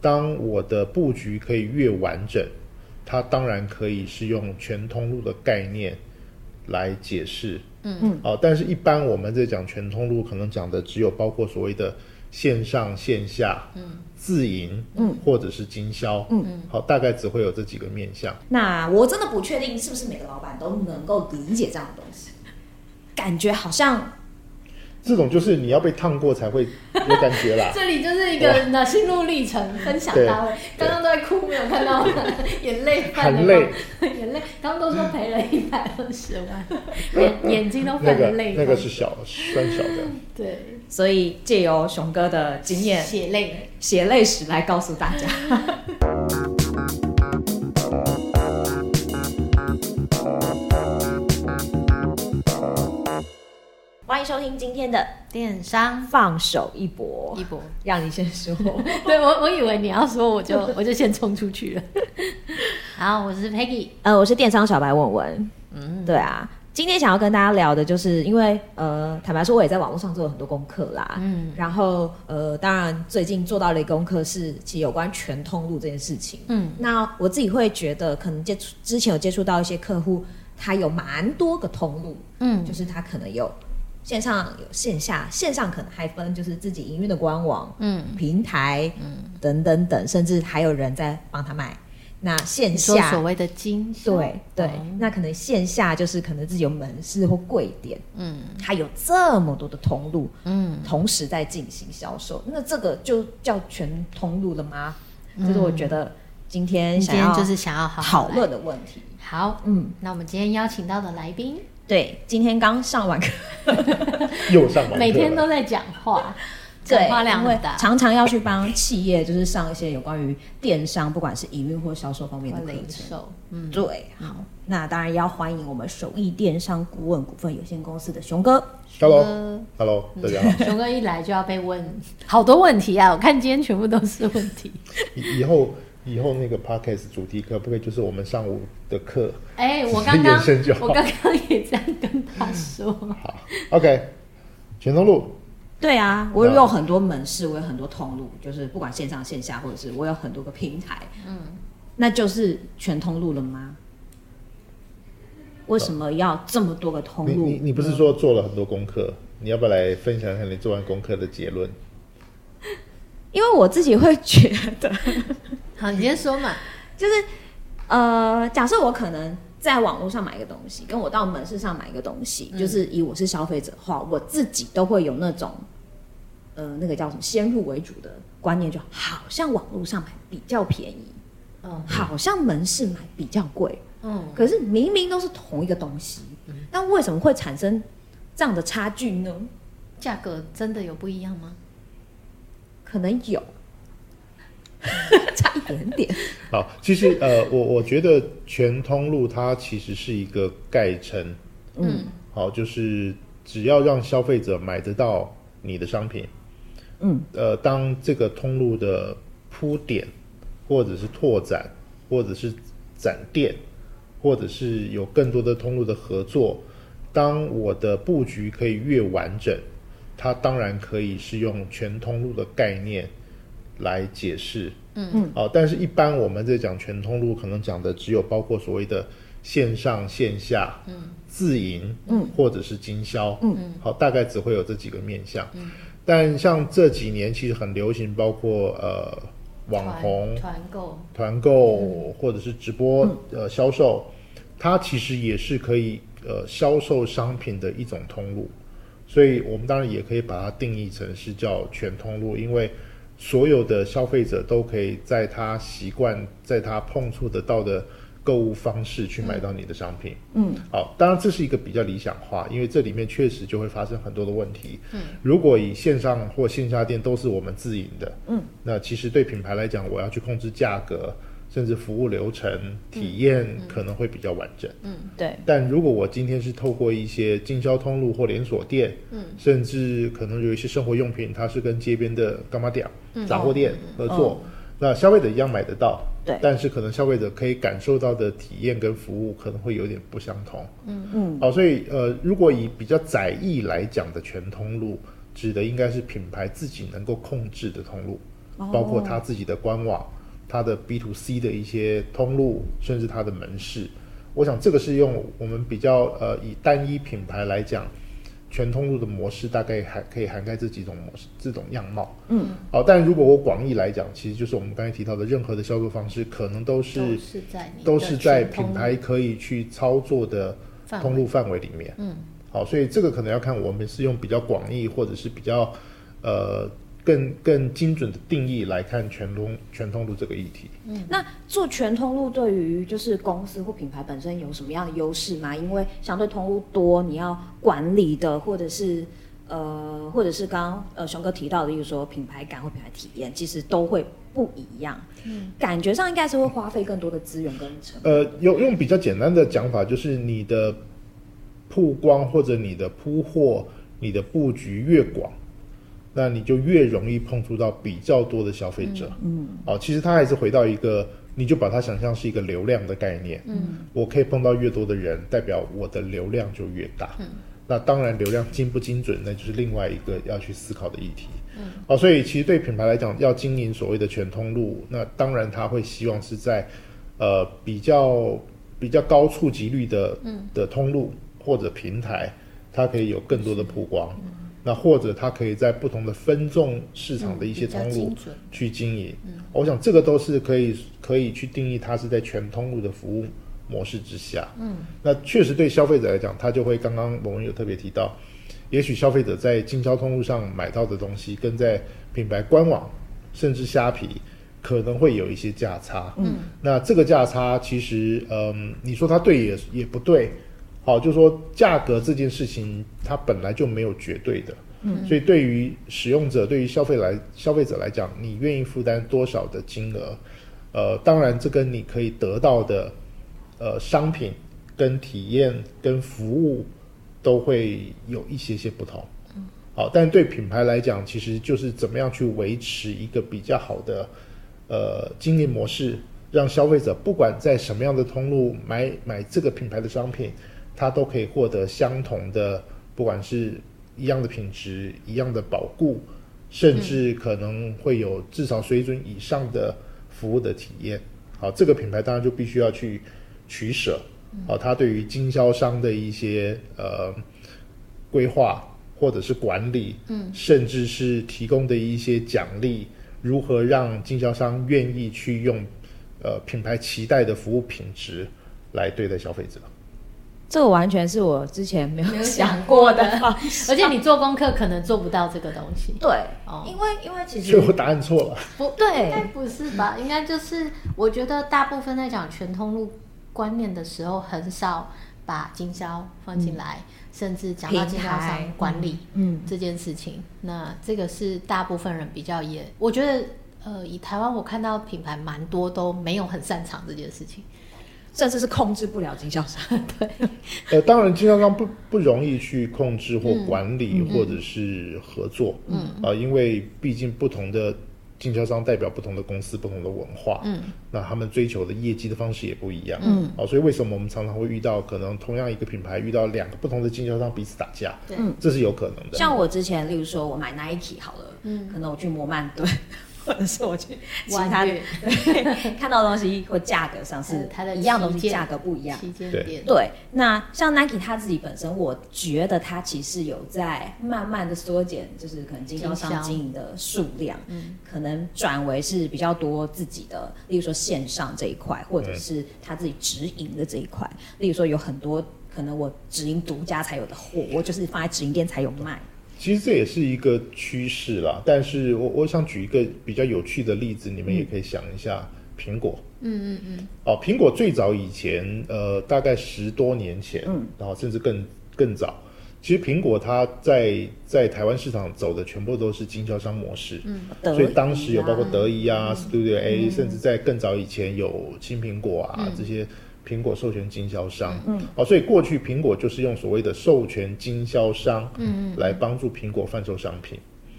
当我的布局可以越完整，它当然可以是用全通路的概念来解释。嗯嗯。哦，但是一般我们在讲全通路，可能讲的只有包括所谓的线上线下，嗯，自营，嗯，或者是经销，嗯嗯。好，大概只会有这几个面向。那我真的不确定是不是每个老板都能够理解这样的东西，感觉好像。这种就是你要被烫过才会有感觉啦。这里就是一个的心路历程分享大会，刚刚都在哭，没有看到眼泪泛泪，眼泪。刚刚都说赔了一百二十万，眼眼睛都泛了泪。那个是小算小的。对，所以借由熊哥的经验，血泪。血泪史来告诉大家。欢迎收听今天的电商放手一搏，一搏，让你先说。对，我我以为你要说，我就 我就先冲出去了。好，我是 Peggy，呃，我是电商小白文文。嗯，对啊，今天想要跟大家聊的就是，因为呃，坦白说，我也在网络上做了很多功课啦。嗯，然后呃，当然最近做到了一个功课是，其实有关全通路这件事情。嗯，那我自己会觉得，可能接触之前有接触到一些客户，他有蛮多个通路。嗯，就是他可能有。线上有线下，线上可能还分就是自己营运的官网、嗯，平台，嗯，等等等，甚至还有人在帮他卖。那线下所谓的经销，对对、哦，那可能线下就是可能自己有门市或柜点，嗯，他有这么多的通路，嗯，同时在进行销售，那这个就叫全通路了吗？这、嗯、是我觉得今天想要今天就是想要讨论的问题。好，嗯，那我们今天邀请到的来宾。对，今天刚上完课，又上完课，每天都在讲话，讲话量很大，常常要去帮企业，就是上一些有关于电商，不管是营运或销售方面的课程。嗯，对，好，那当然要欢迎我们首艺电商顾问股份有限公司的熊哥。Hello，Hello，大家好。熊哥一来就要被问好多问题啊！我看今天全部都是问题。以后。以后那个 podcast 主题可不可以就是我们上午的课？哎、欸，我刚刚我刚刚也这样跟他说。好，OK，全通路。对啊，我有很多门市，我有很多通路，就是不管线上线下，或者是我有很多个平台。嗯，那就是全通路了吗？为什么要这么多个通路？你你，你不是说做了很多功课？你要不要来分享一下你做完功课的结论？因为我自己会觉得。好，你先说嘛。就是，呃，假设我可能在网络上买一个东西，跟我到门市上买一个东西，嗯、就是以我是消费者的话，我自己都会有那种，呃，那个叫什么先入为主的观念，就好像网络上买比较便宜，嗯，好像门市买比较贵，嗯，可是明明都是同一个东西，嗯，那为什么会产生这样的差距呢？价格真的有不一样吗？可能有。差一点点。好，其实呃，我我觉得全通路它其实是一个概称。嗯，好，就是只要让消费者买得到你的商品，嗯，呃，当这个通路的铺点，或者是拓展，或者是展店，或者是有更多的通路的合作，当我的布局可以越完整，它当然可以是用全通路的概念。来解释，嗯。嗯，哦，但是一般我们在讲全通路，可能讲的只有包括所谓的线上线下，嗯，自营，嗯，或者是经销，嗯。嗯，好，大概只会有这几个面向，嗯，但像这几年其实很流行，包括呃网红团购、团购或者是直播、嗯、呃销售，它其实也是可以呃销售商品的一种通路，所以我们当然也可以把它定义成是叫全通路，因为。所有的消费者都可以在他习惯、在他碰触得到的购物方式去买到你的商品。嗯，好，当然这是一个比较理想化，因为这里面确实就会发生很多的问题。嗯，如果以线上或线下店都是我们自营的，嗯，那其实对品牌来讲，我要去控制价格。甚至服务流程体验可能会比较完整。嗯，嗯，对。但如果我今天是透过一些经销通路或连锁店，嗯，甚至可能有一些生活用品，它是跟街边的柑仔店、杂货店合作，嗯，那消费者一样买得到。对。但是可能消费者可以感受到的体验跟服务可能会有点不相同。嗯嗯。好，所以呃，如果以比较窄义来讲的全通路，指的应该是品牌自己能够控制的通路。包括他自己的官网、他的 B to C 的一些通路，甚至它的门市。我想这个是用我们比较呃以单一品牌来讲。全通路的模式大概还可以涵盖这几种模式、这种样貌。嗯，好，但如果我广义来讲，其实就是我们刚才提到的任何的销售方式，可能都是都是在都是在品牌可以去操作的通路范围里面。嗯，好，所以这个可能要看我们是用比较广义，或者是比较呃。更更精准的定义来看全通全通路这个议题。嗯，那做全通路对于就是公司或品牌本身有什么样的优势吗？因为相对通路多，你要管理的或者是呃或者是刚刚呃熊哥提到的，例如说品牌感或品牌体验，其实都会不一样。嗯，感觉上应该是会花费更多的资源跟成本。呃，用用比较简单的讲法，就是你的曝光或者你的铺货、你的布局越广。那你就越容易碰触到比较多的消费者，嗯，哦，其实它还是回到一个，你就把它想象是一个流量的概念，嗯，我可以碰到越多的人，代表我的流量就越大，嗯，那当然流量精不精准，那就是另外一个要去思考的议题，嗯，哦，所以其实对品牌来讲，要经营所谓的全通路，那当然他会希望是在，呃，比较比较高触及率的，嗯，的通路或者平台，它可以有更多的曝光。嗯那或者它可以在不同的分众市场的一些通路去经营，嗯嗯，我想这个都是可以可以去定义它是在全通路的服务模式之下。嗯，那确实对消费者来讲，他就会刚刚我们有特别提到，也许消费者在经销通路上买到的东西，跟在品牌官网甚至虾皮可能会有一些价差。嗯，那这个价差其实，嗯，你说它对也也不对。好，就是说价格这件事情，它本来就没有绝对的，嗯，所以对于使用者，对于消费来消费者来讲，你愿意负担多少的金额，呃，当然这跟你可以得到的，呃，商品跟体验跟服务都会有一些些不同，嗯，好，但对品牌来讲，其实就是怎么样去维持一个比较好的，呃，经营模式，让消费者不管在什么样的通路买买这个品牌的商品。它都可以获得相同的，不管是一样的品质、一样的保固，甚至可能会有至少水准以上的服务的体验。好，这个品牌当然就必须要去取舍。好，它对于经销商的一些呃规划或者是管理，嗯，甚至是提供的一些奖励，如何让经销商愿意去用呃品牌期待的服务品质来对待消费者。这个完全是我之前没有想过的，而且你做功课可能做不到这个东西。对，哦，因为因为其实，所以我答案错了。不对，应该不是吧？应该就是我觉得大部分在讲全通路观念的时候，很少把经销放进来，嗯、甚至讲到经销商管理嗯这件事情。那这个是大部分人比较也，我觉得呃，以台湾我看到品牌蛮多都没有很擅长这件事情。甚至是控制不了经销商，对。呃，当然，经销商不不容易去控制或管理，或者是合作，嗯啊、嗯呃，因为毕竟不同的经销商代表不同的公司、不同的文化，嗯，那他们追求的业绩的方式也不一样，嗯，啊、呃，所以为什么我们常常会遇到可能同样一个品牌遇到两个不同的经销商彼此打架，对，这是有可能的。像我之前，例如说我买 Nike 好了，嗯，可能我去摩曼顿。或者是我去其他的看到的东西或价格上是它的一样东西，价格不一样。对对，那像 Nike 它自己本身，我觉得它其实有在慢慢的缩减，就是可能经销商经营的数量，嗯，可能转为是比较多自己的，例如说线上这一块，或者是他自己直营的这一块。例如说有很多可能我直营独家才有的货，我就是放在直营店才有卖。其实这也是一个趋势啦，但是我我想举一个比较有趣的例子，你们也可以想一下，苹果。嗯嗯嗯。哦，苹果最早以前，呃，大概十多年前，嗯，然后甚至更更早，其实苹果它在在台湾市场走的全部都是经销商模式，嗯，所以当时有包括德仪啊、嗯、Studio A，、嗯、甚至在更早以前有青苹果啊、嗯、这些。苹果授权经销商，嗯，好，所以过去苹果就是用所谓的授权经销商，嗯，来帮助苹果贩售商品。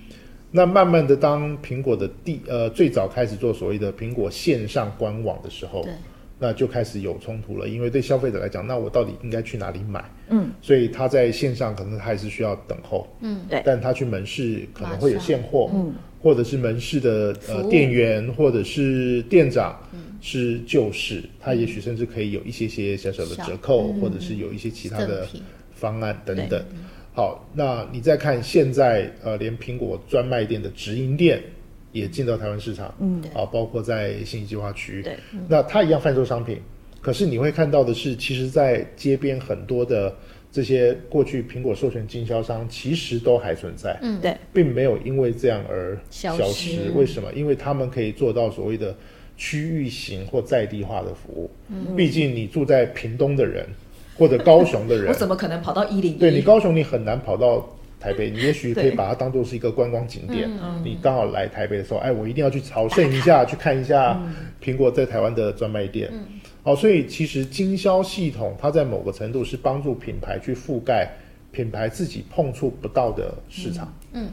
嗯、那慢慢的，当苹果的第呃最早开始做所谓的苹果线上官网的时候，对，那就开始有冲突了，因为对消费者来讲，那我到底应该去哪里买？嗯，所以他在线上可能还是需要等候，嗯，对，但他去门市可能会有现货，嗯，或者是门市的呃店员，或者是店长，是旧式，它也许甚至可以有一些些小小的折扣，或者是有一些其他的方案等等。好，那你再看现在呃，连苹果专卖店的直营店也进到台湾市场，嗯，啊，包括在信息计划区，对，那它一样贩售商品，可是你会看到的是，其实，在街边很多的。这些过去苹果授权经销商其实都还存在，嗯，对，并没有因为这样而消失。消失。为什么？因为他们可以做到所谓的区域型或在地化的服务。嗯，毕竟你住在屏东的人或者高雄的人，我怎么可能跑到一零一？对，你高雄，你很难跑到台北。你也许可以把它当做是一个观光景点。你刚好来台北的时候，哎，我一定要去朝圣一下，去看一下苹果在台湾的专卖店。嗯好，所以其实经销系统它在某个程度是帮助品牌去覆盖品牌自己碰触不到的市场。嗯，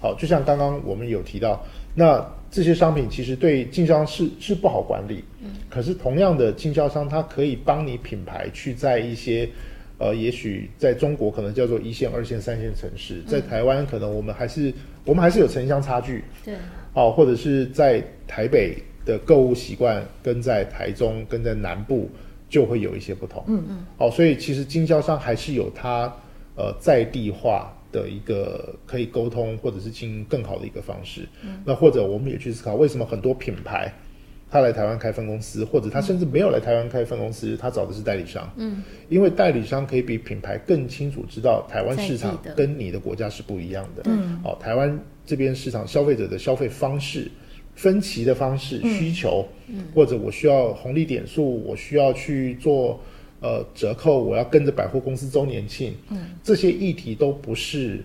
好，就像刚刚我们有提到，那这些商品其实对经销商是是不好管理。嗯，可是同样的经销商，它可以帮你品牌去在一些呃，也许在中国可能叫做一线、二线、三线城市，在台湾可能我们还是我们还是有城乡差距。对，哦，或者是在台北。的购物习惯跟在台中、跟在南部就会有一些不同。嗯嗯。哦，所以其实经销商还是有它呃在地化的一个可以沟通或者是经营更好的一个方式。嗯。那或者我们也去思考，为什么很多品牌他来台湾开分公司，或者他甚至没有来台湾开分公司，他找的是代理商。嗯。因为代理商可以比品牌更清楚知道台湾市场跟你的国家是不一样的。嗯。哦，台湾这边市场消费者的消费方式。分歧的方式、需求，嗯，或者我需要红利点数，我需要去做呃折扣，我要跟着百货公司周年庆，嗯，这些议题都不是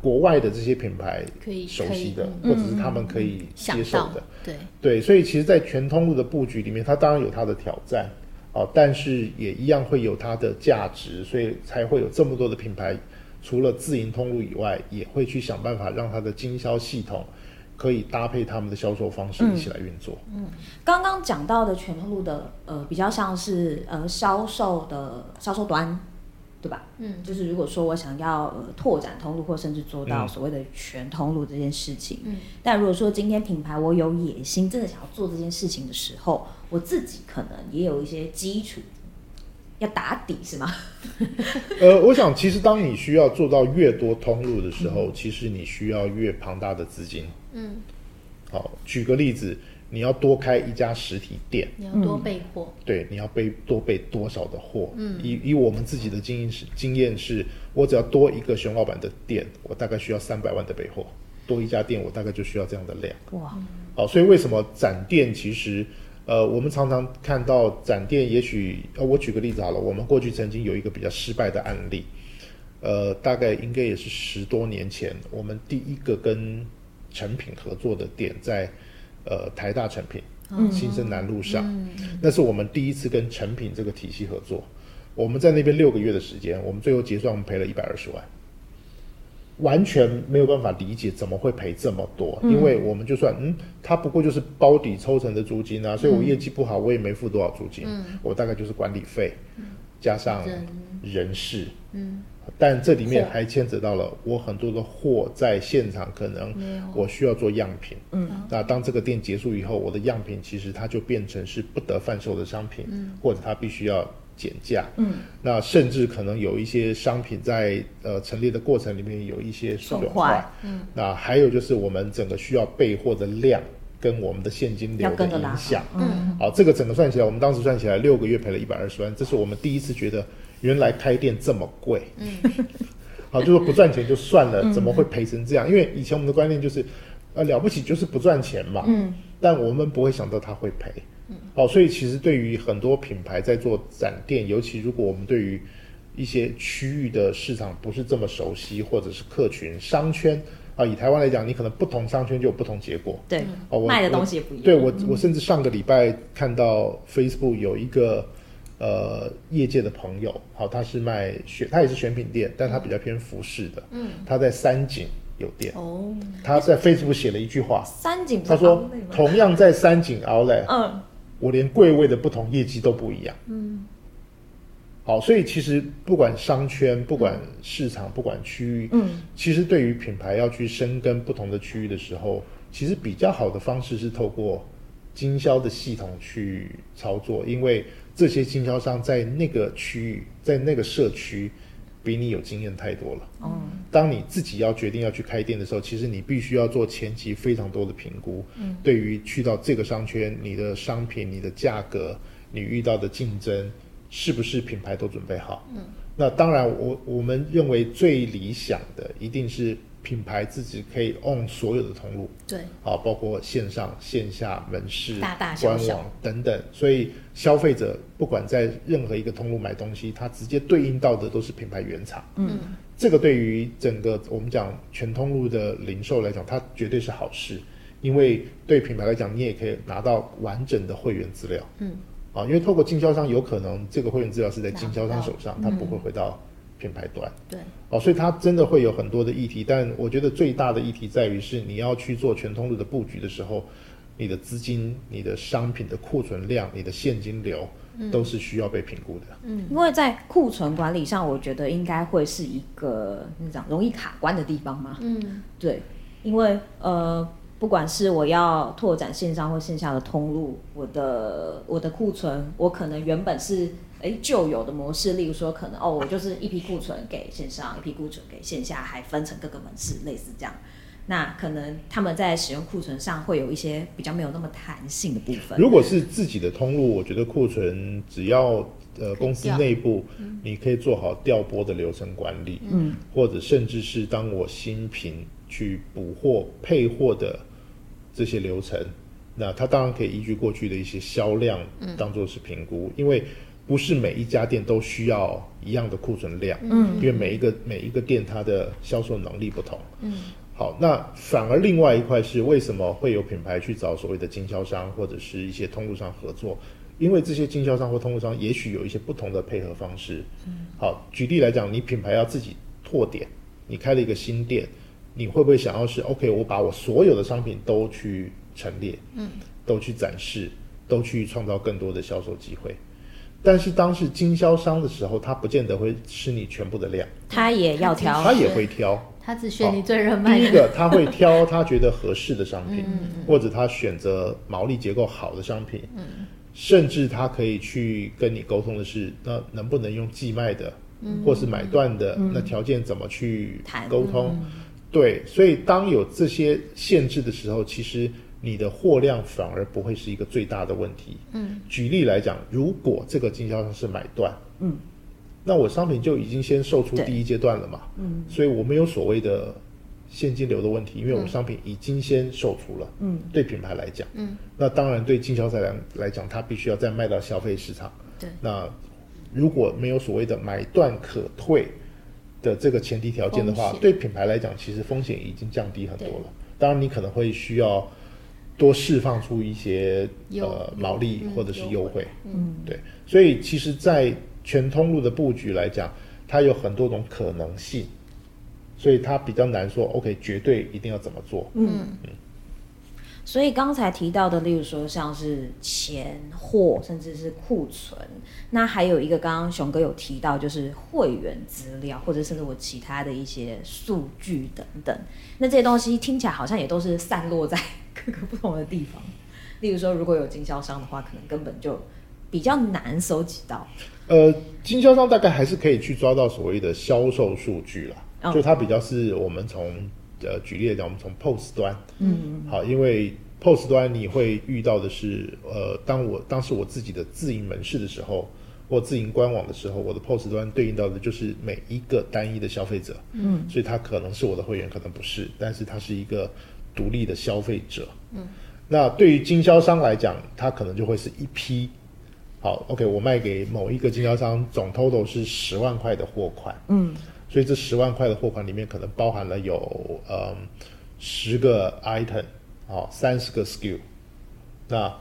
国外的这些品牌可以熟悉的，或者是他们可以接受的，对。对，所以其实，在全通路的布局里面，它当然有它的挑战，哦，但是也一样会有它的价值，所以才会有这么多的品牌，除了自营通路以外，也会去想办法让它的经销系统。可以搭配他们的销售方式一起来运作。嗯，刚刚讲到的全通路的呃，比较像是呃销售的销售端，对吧？嗯，就是如果说我想要呃拓展通路，或甚至做到所谓的全通路这件事情，嗯，但如果说今天品牌我有野心，真的想要做这件事情的时候，我自己可能也有一些基础要打底，是吗？呃，我想其实当你需要做到越多通路的时候，嗯，其实你需要越庞大的资金。嗯，好，举个例子，你要多开一家实体店，你要多备货，对，你要备多备多少的货？嗯，以以我们自己的经验是，经验是我只要多一个熊老板的店，我大概需要三百万的备货，多一家店，我大概就需要这样的量。哇，好，所以为什么展店其实，呃，我们常常看到展店，也许呃，我举个例子好了，我们过去曾经有一个比较失败的案例，呃，大概应该也是十多年前，我们第一个跟成品合作的店在，呃，台大成品，新生南路上，嗯嗯，那是我们第一次跟成品这个体系合作。我们在那边六个月的时间，我们最后结算，我们赔了一百二十万，完全没有办法理解怎么会赔这么多，嗯，因为我们就算，嗯，他不过就是包底抽成的租金啊，所以我业绩不好，我也没付多少租金，嗯，我大概就是管理费，加上人。事，嗯。但这里面还牵扯到了我很多的货在现场，可能我需要做样品。嗯，那当这个店结束以后，我的样品其实它就变成是不得贩售的商品，嗯，或者它必须要减价。嗯，那甚至可能有一些商品在呃陈列的过程里面有一些损坏。嗯，那还有就是我们整个需要备货的量跟我们的现金流的影响。嗯，好，这个整个算起来，我们当时算起来六个月赔了一百二十万，这是我们第一次觉得。原来开店这么贵，嗯，好，就说不赚钱就算了，怎么会赔成这样？因为以前我们的观念就是，呃，了不起就是不赚钱嘛，嗯，但我们不会想到他会赔，嗯，好，所以其实对于很多品牌在做展店，尤其如果我们对于一些区域的市场不是这么熟悉，或者是客群商圈啊，以台湾来讲，你可能不同商圈就有不同结果，对，哦，卖的东西也不一样。对我，我甚至上个礼拜看到 Facebook 有一个。呃，业界的朋友，好，他是卖选，他也是选品店，但他比较偏服饰的。嗯，他在三井有店。哦，他在 Facebook 写了一句话。三井，他说同样在三井 Outlet，嗯，我连柜位的不同业绩都不一样。嗯，好，所以其实不管商圈、不管市场、嗯、不管区域，嗯，其实对于品牌要去深耕不同的区域的时候，其实比较好的方式是透过经销的系统去操作，因为这些经销商在那个区域、在那个社区。比你有经验太多了。嗯，当你自己要决定要去开店的时候，其实你必须要做前期非常多的评估。嗯，对于去到这个商圈，你的商品、你的价格、你遇到的竞争，是不是品牌都准备好？嗯，那当然我，我我们认为最理想的一定是。品牌自己可以 own 所有的通路，对，啊，包括线上、线下、门市、大大小小官网等等，所以消费者不管在任何一个通路买东西，它直接对应到的都是品牌原厂。嗯，这个对于整个我们讲全通路的零售来讲，它绝对是好事，因为对品牌来讲，你也可以拿到完整的会员资料。嗯，啊，因为透过经销商，有可能这个会员资料是在经销商手上，它不会回到。品牌端对哦，所以它真的会有很多的议题，但我觉得最大的议题在于是你要去做全通路的布局的时候，你的资金、你的商品的库存量、你的现金流都是需要被评估的。嗯，因为在库存管理上，我觉得应该会是一个那讲容易卡关的地方嘛。嗯，对，因为呃，不管是我要拓展线上或线下的通路，我的我的库存，我可能原本是。哎，旧有的模式，例如说，可能哦，我就是一批库存给线上，一批库存给线下，还分成各个门市，类似这样。那可能他们在使用库存上会有一些比较没有那么弹性的部分。如果是自己的通路，我觉得库存只要呃公司内部，你可以做好调拨的流程管理，嗯，或者甚至是当我新品去补货配货的这些流程，那它当然可以依据过去的一些销量当做是评估，嗯、因为。不是每一家店都需要一样的库存量，嗯，因为每一个每一个店它的销售能力不同，嗯，好，那反而另外一块是为什么会有品牌去找所谓的经销商或者是一些通路商合作？因为这些经销商或通路商也许有一些不同的配合方式，嗯，好，举例来讲，你品牌要自己拓点，你开了一个新店，你会不会想要是 OK？我把我所有的商品都去陈列，嗯，都去展示，都去创造更多的销售机会。但是当是经销商的时候，他不见得会吃你全部的量，他也要挑，他也会挑，他只选你最热卖的。第一个，他会挑他觉得合适的商品，或者他选择毛利结构好的商品，甚至他可以去跟你沟通的是，那能不能用寄卖的，或是买断的，那条件怎么去沟通？对，所以当有这些限制的时候，其实。你的货量反而不会是一个最大的问题。嗯，举例来讲，如果这个经销商是买断，嗯，那我商品就已经先售出第一阶段了嘛。嗯，所以我没有所谓的现金流的问题，因为我商品已经先售出了。嗯，对品牌来讲，嗯，那当然对经销商来来讲，他必须要再卖到消费市场。对，那如果没有所谓的买断可退的这个前提条件的话，对品牌来讲，其实风险已经降低很多了。当然，你可能会需要。多释放出一些呃毛利或者是优惠，嗯，对，所以其实，在全通路的布局来讲，它有很多种可能性，所以它比较难说 OK，绝对一定要怎么做，嗯。嗯。所以刚才提到的，例如说像是钱货，甚至是库存，那还有一个刚刚熊哥有提到，就是会员资料，或者甚至我其他的一些数据等等。那这些东西听起来好像也都是散落在各个不同的地方。例如说，如果有经销商的话，可能根本就比较难收集到。呃，经销商大概还是可以去抓到所谓的销售数据了，哦、就它比较是我们从。呃，举例来讲，我们从 POS 端，嗯，好，因为 POS 端你会遇到的是，呃，当我当时我自己的自营门市的时候，或自营官网的时候，我的 POS 端对应到的就是每一个单一的消费者，嗯，所以他可能是我的会员，可能不是，但是他是一个独立的消费者，嗯，那对于经销商来讲，他可能就会是一批，好，OK，我卖给某一个经销商，总 total 是十万块的货款，嗯。所以这十万块的货款里面可能包含了有呃十个 item 啊，三十个 skill，那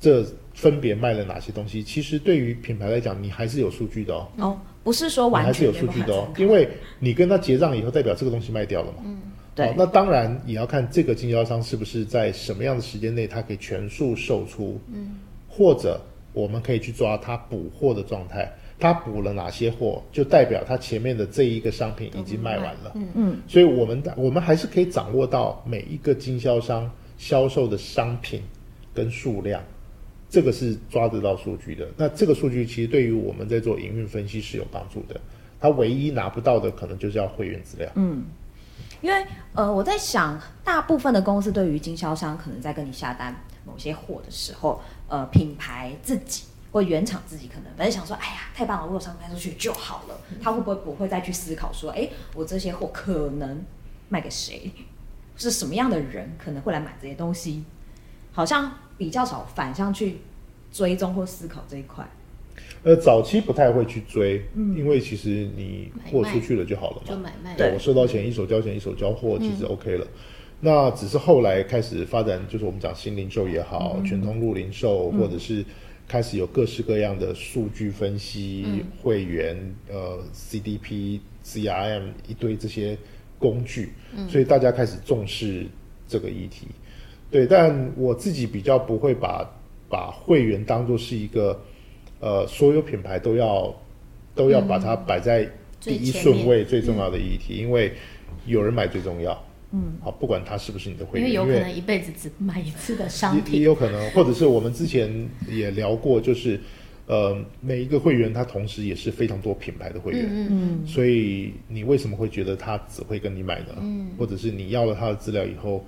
这分别卖了哪些东西？其实对于品牌来讲，你还是有数据的哦。哦，不是说完全还是有数据的哦，因为你跟他结账以后，代表这个东西卖掉了嘛。嗯，对。哦，那当然也要看这个经销商是不是在什么样的时间内，他可以全数售出。嗯，或者我们可以去抓他补货的状态。他补了哪些货，就代表他前面的这一个商品已经卖完了。嗯嗯，所以我们我们还是可以掌握到每一个经销商销售的商品跟数量，这个是抓得到数据的。那这个数据其实对于我们在做营运分析是有帮助的。他唯一拿不到的可能就是要会员资料。嗯，因为呃，我在想，大部分的公司对于经销商可能在跟你下单某些货的时候，呃，品牌自己。或原厂自己可能本来想说，哎呀，太棒了，我有商品卖出去就好了。他会不会不会再去思考说，哎，我这些货可能卖给谁？是什么样的人可能会来买这些东西？好像比较少反向去追踪或思考这一块。呃，早期不太会去追，嗯，因为其实你货出去了就好了嘛，就买卖。对，我收到钱，一手交钱，一手交货，其实 OK 了。嗯、那只是后来开始发展，就是我们讲新零售也好，嗯、全通路零售，或者是。开始有各式各样的数据分析、嗯、会员、呃 CDP、CRM 一堆这些工具，嗯、所以大家开始重视这个议题。对，但我自己比较不会把把会员当做是一个呃所有品牌都要都要把它摆在第一顺位最重要的议题，嗯、因为有人买最重要。嗯，好，不管他是不是你的会员，因为有可能一辈子只买一次的商品，也，也有可能，或者是我们之前也聊过，就是，呃，每一个会员他同时也是非常多品牌的会员，嗯嗯，所以你为什么会觉得他只会跟你买呢？嗯，或者是你要了他的资料以后，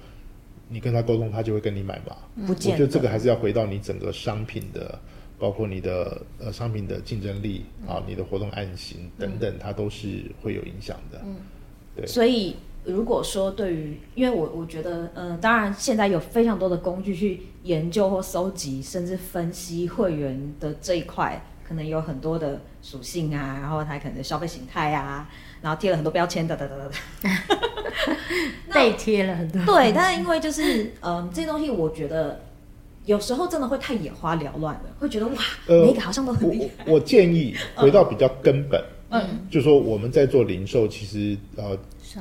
你跟他沟通，他就会跟你买吗？不，我觉得这个还是要回到你整个商品的，包括你的呃商品的竞争力啊，你的活动案型等等，它都是会有影响的。嗯，对，所以。如果说对于，因为我我觉得，嗯、呃，当然现在有非常多的工具去研究或搜集，甚至分析会员的这一块，可能有很多的属性啊，然后他可能消费形态啊，然后贴了很多标签哒哒哒哒，被贴了很多。对，但是因为就是，嗯、呃，这些东西我觉得有时候真的会太眼花缭乱了，会觉得哇，呃、每一个好像都很厉害。我，我建议回到比较根本，嗯，就说我们在做零售，其实呃。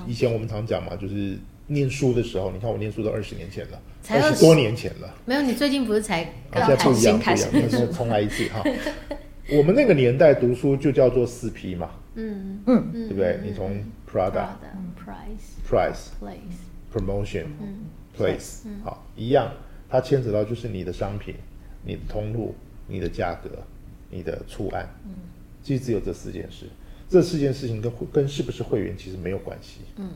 以前我们常讲嘛，就是念书的时候，你看我念书都二十年前了，二十。多年前了。没有，你最近不是才刚现在不一样，不一样，那是重来一次哈。我们那个年代读书就叫做四 P 嘛，嗯。嗯，对不对？你从 Product、Price、Price、Place、Promotion、Place，好，一样，它牵扯到就是你的商品、你的通路、你的价格、你的出案，其实只有这四件事。这四件事情跟跟是不是会员其实没有关系，嗯，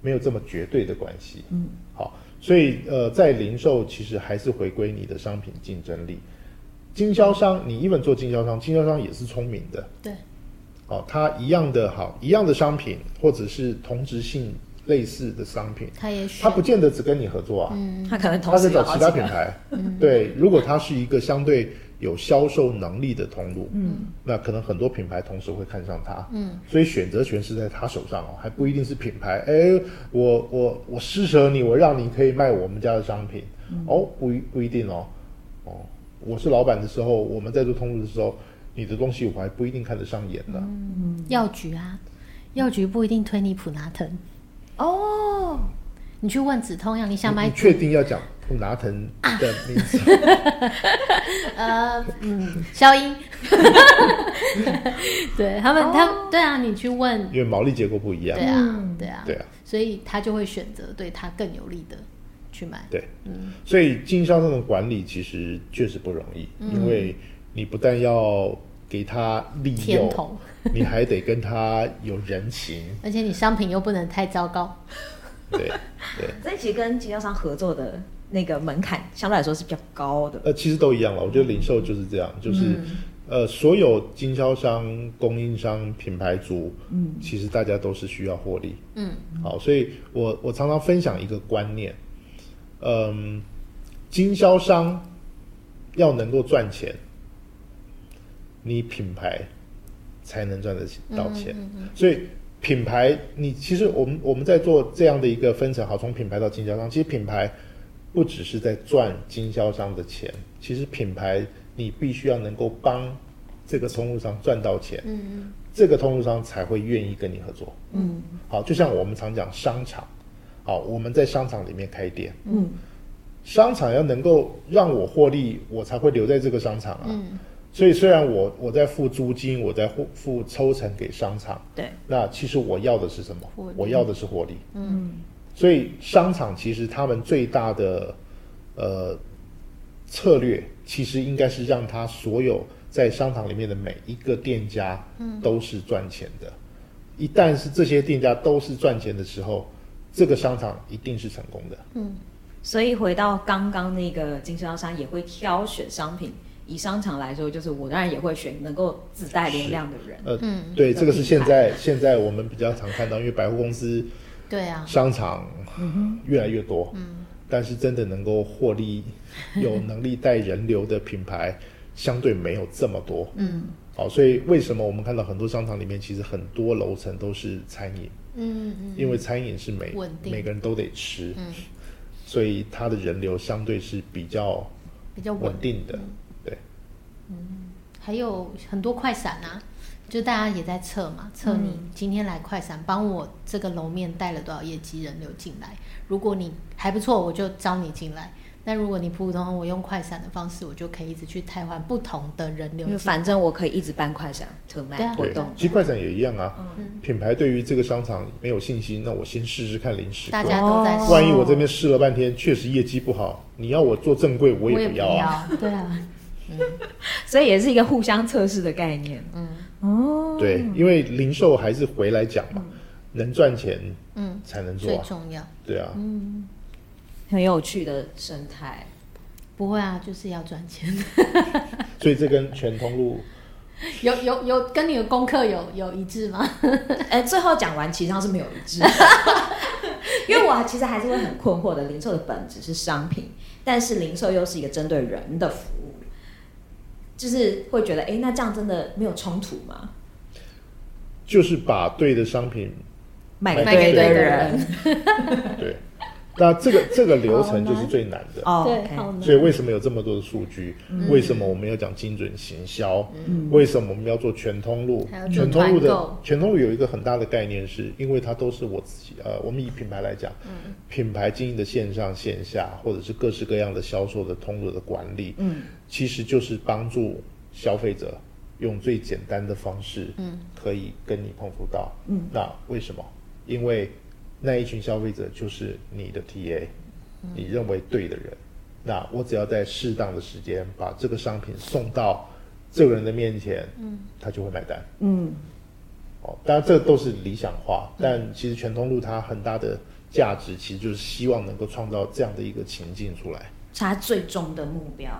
没有这么绝对的关系，嗯，好，所以呃，在零售其实还是回归你的商品竞争力。经销商，你一本做经销商，经销商也是聪明的，对，哦，他一样的好，一样的商品或者是同质性类似的商品，他也许他不见得只跟你合作啊，嗯，他可能同时他是找其他品牌，嗯，对，如果他是一个相对。有销售能力的通路，嗯，那可能很多品牌同时会看上它，嗯，所以选择权是在他手上哦，还不一定是品牌。哎，我我我施舍你，我让你可以卖我们家的商品，嗯、哦，不一不一定哦，哦，我是老板的时候，我们在做通路的时候，你的东西我还不一定看得上眼呢。嗯，药局啊，药局不一定推你普拿疼，哦，你去问止痛药，你想买？你确定要讲？普拿藤的名字，呃，嗯，消音，对他们，他对啊，你去问，因为毛利结构不一样，对啊，对啊，对啊，所以他就会选择对他更有利的去买，对，嗯，所以经销商的管理其实确实不容易，因为你不但要给他利诱，你还得跟他有人情，而且你商品又不能太糟糕，对对，这其实跟经销商合作的。那个门槛相对来说是比较高的。呃，其实都一样了。我觉得零售就是这样，就是、嗯、呃，所有经销商、供应商、品牌主，嗯，其实大家都是需要获利。嗯，好，所以我我常常分享一个观念，嗯，经销商要能够赚钱，你品牌才能赚得到钱。嗯嗯嗯、所以品牌，你其实我们我们在做这样的一个分层，好，从品牌到经销商，其实品牌。不只是在赚经销商的钱，其实品牌你必须要能够帮这个通路商赚到钱，嗯，这个通路商才会愿意跟你合作，嗯，好，就像我们常讲商场，好，我们在商场里面开店，嗯，商场要能够让我获利，我才会留在这个商场啊，嗯，所以虽然我我在付租金，我在付付抽成给商场，对，那其实我要的是什么？我要的是获利。嗯，所以商场其实他们最大的呃策略，其实应该是让他所有在商场里面的每一个店家，都是赚钱的。一旦是这些店家都是赚钱的时候，这个商场一定是成功的。嗯，所以回到刚刚那个经销商也会挑选商品，以商场来说，就是我当然也会选能够自带流量的人。呃，嗯对，这个是现在现在我们比较常看到，因为百货公司。对啊，商场越来越多，嗯，但是真的能够获利、有能力带人流的品牌，相对没有这么多，嗯，好，所以为什么我们看到很多商场里面，其实很多楼层都是餐饮，嗯嗯，因为餐饮是每每个人都得吃，嗯，所以它的人流相对是比较比较稳。定的，对，还有很多快闪啊，就大家也在测嘛，测你今天来快闪，帮我这个楼面带了多少业绩人流进来。如果你还不错，我就招你进来。那如果你普普通通，我用快闪的方式，我就可以一直去替换不同的人流因为。反正我可以一直办快闪特卖活动，，其实快闪也一样啊。嗯品牌对于这个商场没有信心，那我先试试看零食。大家都在试，万一我这边试了半天，确实业绩不好，你要我做正柜，我我也不要啊。要。对啊，所以也是一个互相测试的概念。嗯哦，对，因为零售还是回来讲嘛，能赚钱，嗯，才能做啊。最重要。对啊，嗯很有趣的生态。不会啊，就是要赚钱。所以这跟全通路 有有有跟你的功课有有一致吗？哎，最后讲完，其实上是没有一致，因为我其实还是会很困惑的。零售的本质是商品，但是零售又是一个针对人的服务，就是会觉得，哎，那这样真的没有冲突吗？就是把对的商品，卖给对的人。对，那这个这个流程就是最难的。哦对，好难。所以为什么有这么多的数据？为什么我们要讲精准行销？为什么我们要做全通路全通路的全通路有一个很大的概念是，因为它都是我自己呃，我们以品牌来讲，品牌经营的线上线下，或者是各式各样的销售的通路的管理，嗯，其实就是帮助消费者用最简单的方式，嗯，可以跟你碰触到，嗯，那为什么？因为那一群消费者就是你的 TA，你认为对的人，那我只要在适当的时间把这个商品送到这个人的面前，嗯，他就会买单，嗯，哦，当然这都是理想化，但其实全通路它很大的价值，其实就是希望能够创造这样的一个情境出来，是他最终的目标。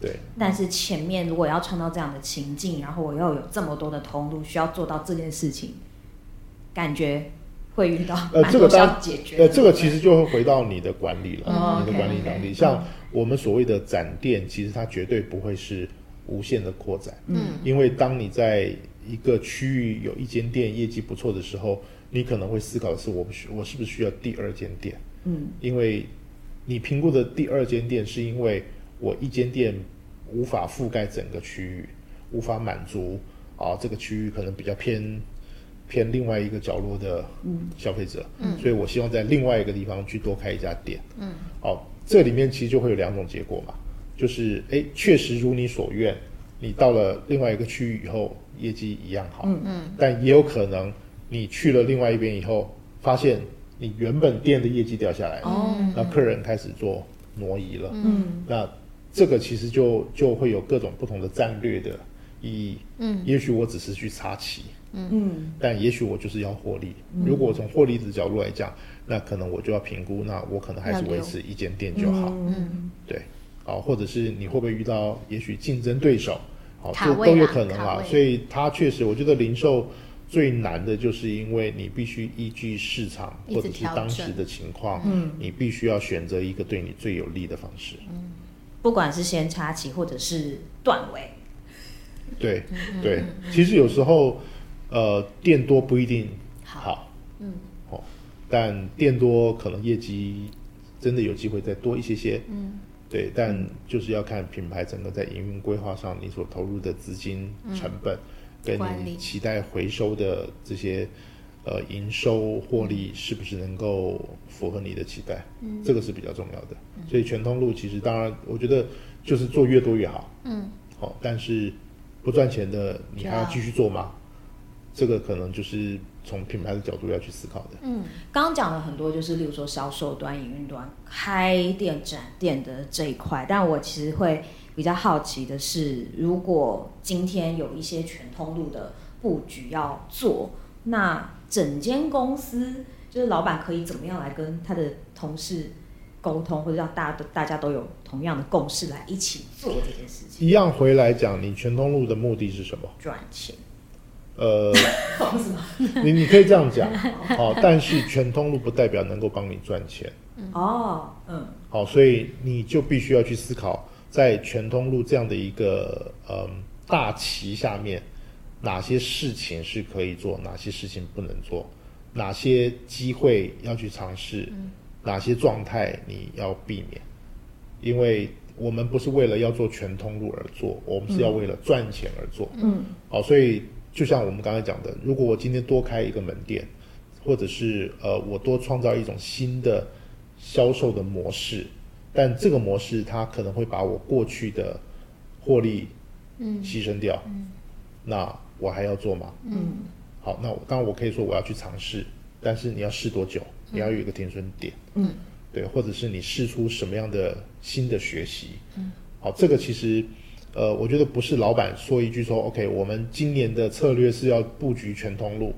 对，但是前面如果要创造这样的情境，然后我又有这么多的通路需要做到这件事情，感觉会遇到呃，这个当解决。呃，这个其实就会回到你的管理了，哦你的管理能力。像我们所谓的展店，其实它绝对不会是无限的扩展，嗯，因为当你在一个区域有一间店业绩不错的时候，你可能会思考的是，我不需我是不是需要第二间店？嗯，因为你评估的第二间店，是因为我一间店无法覆盖整个区域，无法满足啊这个区域可能比较偏偏另外一个角落的消费者，嗯，所以我希望在另外一个地方去多开一家店，嗯，好，这里面其实就会有两种结果嘛，就是哎，确实如你所愿，你到了另外一个区域以后，业绩一样好，嗯嗯，但也有可能你去了另外一边以后，发现你原本店的业绩掉下来了，哦。那客人开始做挪移了，嗯，那这个其实就就会有各种不同的战略的意义，嗯，也许我只是去插旗，嗯，但也许我就是要获利。如果从获利的角度来讲，那可能我就要评估，那我可能还是维持一间店就好。嗯，对，好，或者是你会不会遇到也许竞争对手，好，卡位啦这都有可能啊。所以它确实，我觉得零售最难的就是因为你必须依据市场或者是当时的情况，嗯，你必须要选择一个对你最有利的方式。不管是先插旗或者是断尾，对对，其实有时候，呃，店多不一定好，嗯，哦，但店多可能业绩真的有机会再多一些些，嗯，对，但就是要看品牌整个在营运规划上，你所投入的资金成本，跟你期待回收的这些呃营收获利是不是能够符合你的期待，嗯，这个是比较重要的。所以全通路其实当然，我觉得就是做越多越好，嗯，好，但是不赚钱的，你还要继续做吗？这个可能就是从品牌的角度要去思考的。嗯，刚刚讲了很多，就是例如说销售端、营运端、开店、展店的这一块。但我其实会比较好奇的是，如果今天有一些全通路的布局要做，那整间公司就是老板可以怎么样来跟他的同事沟通，或者让大家都大家都有同样的共识来一起做这件事情？一样回来讲，你全通路的目的是什么？赚钱。呃，你你可以这样讲，好，但是全通路不代表能够帮你赚钱。哦，嗯，好，所以你就必须要去思考，在全通路这样的一个呃大旗下面，哪些事情是可以做，哪些事情不能做，哪些机会要去尝试，哪些状态你要避免，因为我们不是为了要做全通路而做，我们是要为了赚钱而做。嗯，好，所以。就像我们刚才讲的，如果我今天多开一个门店，或者是呃我多创造一种新的销售的模式，但这个模式它可能会把我过去的获利嗯。牺牲掉，那我还要做吗？嗯，好，那当然我可以说我要去尝试，但是你要试多久？你要有一个停损点，嗯，对，或者是你试出什么样的新的学习，嗯，好，这个其实。呃，我觉得不是老板说一句说 OK，我们今年的策略是要布局全通路。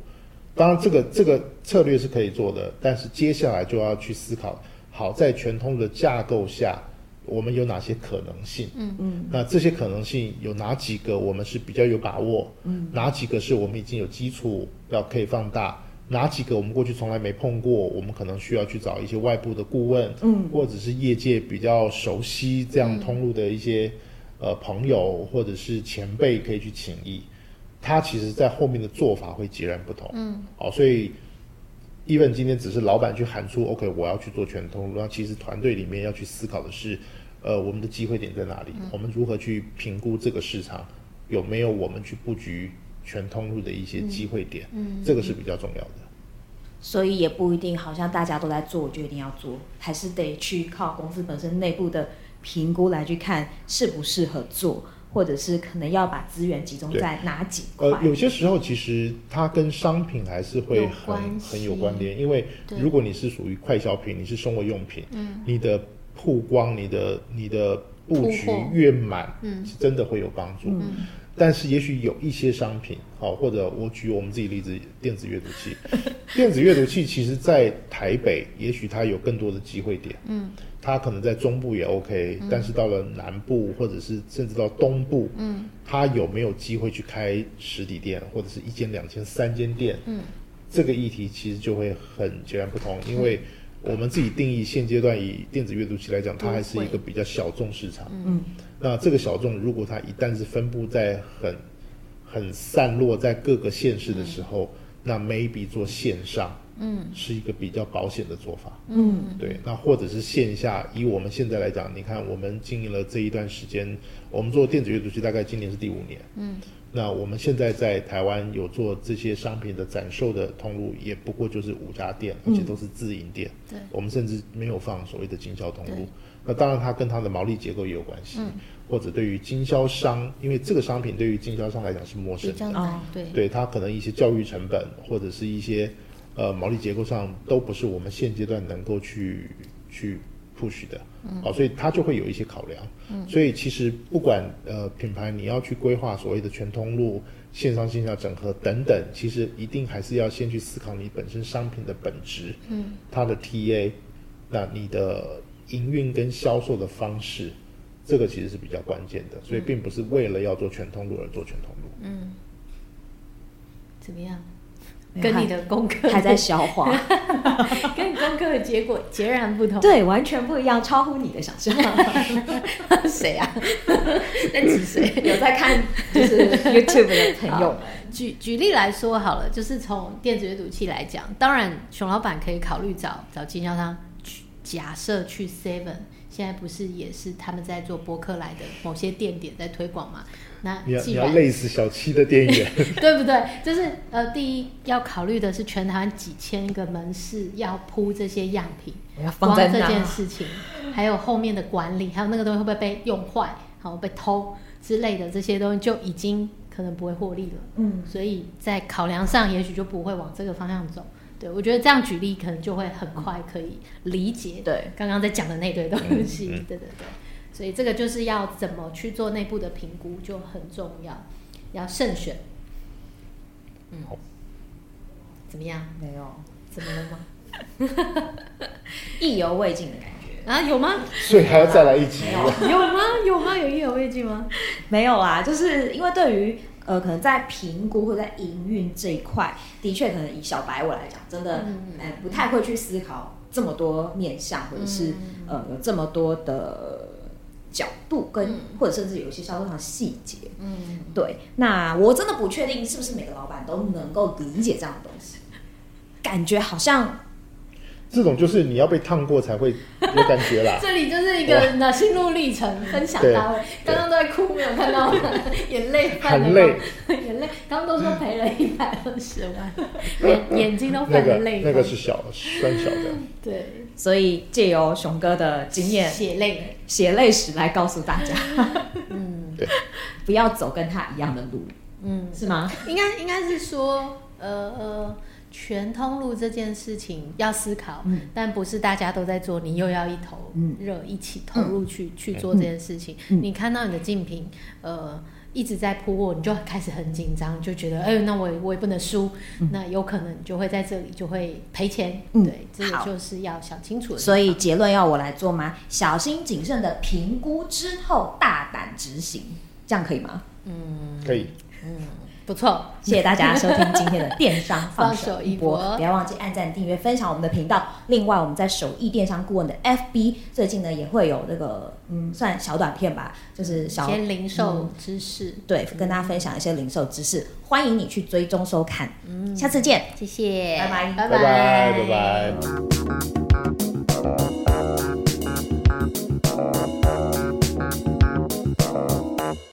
当然，这个这个策略是可以做的，但是接下来就要去思考，好，在全通路的架构下，我们有哪些可能性？嗯嗯。那这些可能性有哪几个我们是比较有把握？嗯。哪几个是我们已经有基础要可以放大？哪几个我们过去从来没碰过？我们可能需要去找一些外部的顾问，嗯，或者是业界比较熟悉这样通路的一些。呃，朋友或者是前辈可以去请益，他其实在后面的做法会截然不同。嗯，好，所以，even 今天只是老板去喊出 “OK”，我要去做全通路，那其实团队里面要去思考的是，呃，我们的机会点在哪里？嗯、我们如何去评估这个市场有没有我们去布局全通路的一些机会点？嗯，这个是比较重要的。所以也不一定，好像大家都在做，我就一定要做，还是得去靠公司本身内部的。评估来去看适不适合做，或者是可能要把资源集中在哪几块？呃，有些时候其实它跟商品还是会很有很有关联，因为如果你是属于快消品，你是生活用品，嗯，你的曝光、你的你的布局越满，嗯，是真的会有帮助。嗯，但是也许有一些商品，好，或者我举我们自己例子，电子阅读器，电子阅读器其实在台北，也许它有更多的机会点，嗯。它可能在中部也 OK，嗯，但是到了南部或者是甚至到东部，嗯，它有没有机会去开实体店，或者是一间、两间、三间店？嗯，这个议题其实就会很截然不同，因为我们自己定义现阶段以电子阅读器来讲，它还是一个比较小众市场。嗯，那这个小众如果它一旦是分布在很很散落在各个县市的时候，嗯，那 maybe 做线上。嗯，是一个比较保险的做法。嗯，对，那或者是线下，以我们现在来讲，你看我们经营了这一段时间，我们做电子阅读器大概今年是第五年。嗯，那我们现在在台湾有做这些商品的展售的通路，也不过就是五家店，而且都是自营店。对，我们甚至没有放所谓的经销通路。那当然，它跟它的毛利结构也有关系。嗯，或者对于经销商，因为这个商品对于经销商来讲是陌生的。对，对，它可能一些教育成本或者是一些。呃，毛利结构上都不是我们现阶段能够去去 push 的，嗯，好，所以它就会有一些考量。嗯，所以其实不管呃品牌你要去规划所谓的全通路、线上线下整合等等，其实一定还是要先去思考你本身商品的本质，嗯，它的 TA，那你的营运跟销售的方式，这个其实是比较关键的。所以并不是为了要做全通路而做全通路。嗯，怎么样？跟你的功课还在消化，跟你功课的结果截然不同，对，完全不一样，超乎你的想象。谁啊？那是谁？有在看就是 YouTube 的朋友们。举举例来说好了，就是从电子阅读器来讲，当然熊老板可以考虑找找经销商，假设去 Seven，现在不是也是他们在做博客来的某些店点在推广嘛？那你要你要累死小七的店员，对不对？就是呃，第一要考虑的是全台湾几千个门市要铺这些样品，光这件事情，还有后面的管理，还有那个东西会不会被用坏，好被偷之类的这些东西，就已经可能不会获利了。嗯，所以在考量上，也许就不会往这个方向走。对，我觉得这样举例可能就会很快可以理解。对，刚刚在讲的那堆东西，对对对。所以这个就是要怎么去做内部的评估就很重要，要慎选。嗯，怎么样？没有，怎么了吗？意犹未尽的感觉啊？有吗？所以还要再来一集？有吗？有吗？有意犹未尽吗？没有啊，就是因为对于呃，可能在评估或者在营运这一块，的确可能以小白我来讲，真的哎、呃，不太会去思考这么多面向，或者是呃，有这么多的角度跟，跟或者甚至有一些销售上的细节。嗯，对。那我真的不确定是不是每个老板都能够理解这样的东西，感觉好像。这种就是你要被烫过才会有感觉啦。这里就是一个人的心路历程分享大会。刚刚都在哭，没有看到眼泪泛泪，眼泪。刚刚都说赔了一百二十万，眼 眼睛都泛泪、那个。那个是小算小的。对，所以借由熊哥的经验，血泪血泪史来告诉大家，嗯，对，不要走跟他一样的路，嗯，是吗？应该应该是说，呃呃。全通路这件事情要思考，嗯、但不是大家都在做，你又要一头热、嗯、一起投入去、嗯、去做这件事情。嗯、你看到你的竞品，呃，一直在铺货，你就开始很紧张，就觉得，哎，那我也我也不能输，嗯、那有可能就会在这里就会赔钱。嗯、对，这个就是要想清楚的。所以结论要我来做吗？小心谨慎的评估之后，大胆执行，这样可以吗？嗯，可以。嗯。不错，谢谢大家收听今天的电商放手一搏，不要忘记按赞、订阅、分享我们的频道。另外，我们在手艺电商顾问的 FB 最近呢也会有这个嗯，算小短片吧，就是小些零售知识，嗯、对，跟大家分享一些零售知识，欢迎你去追踪收看。嗯，下次见，谢谢，拜拜，拜拜，拜拜。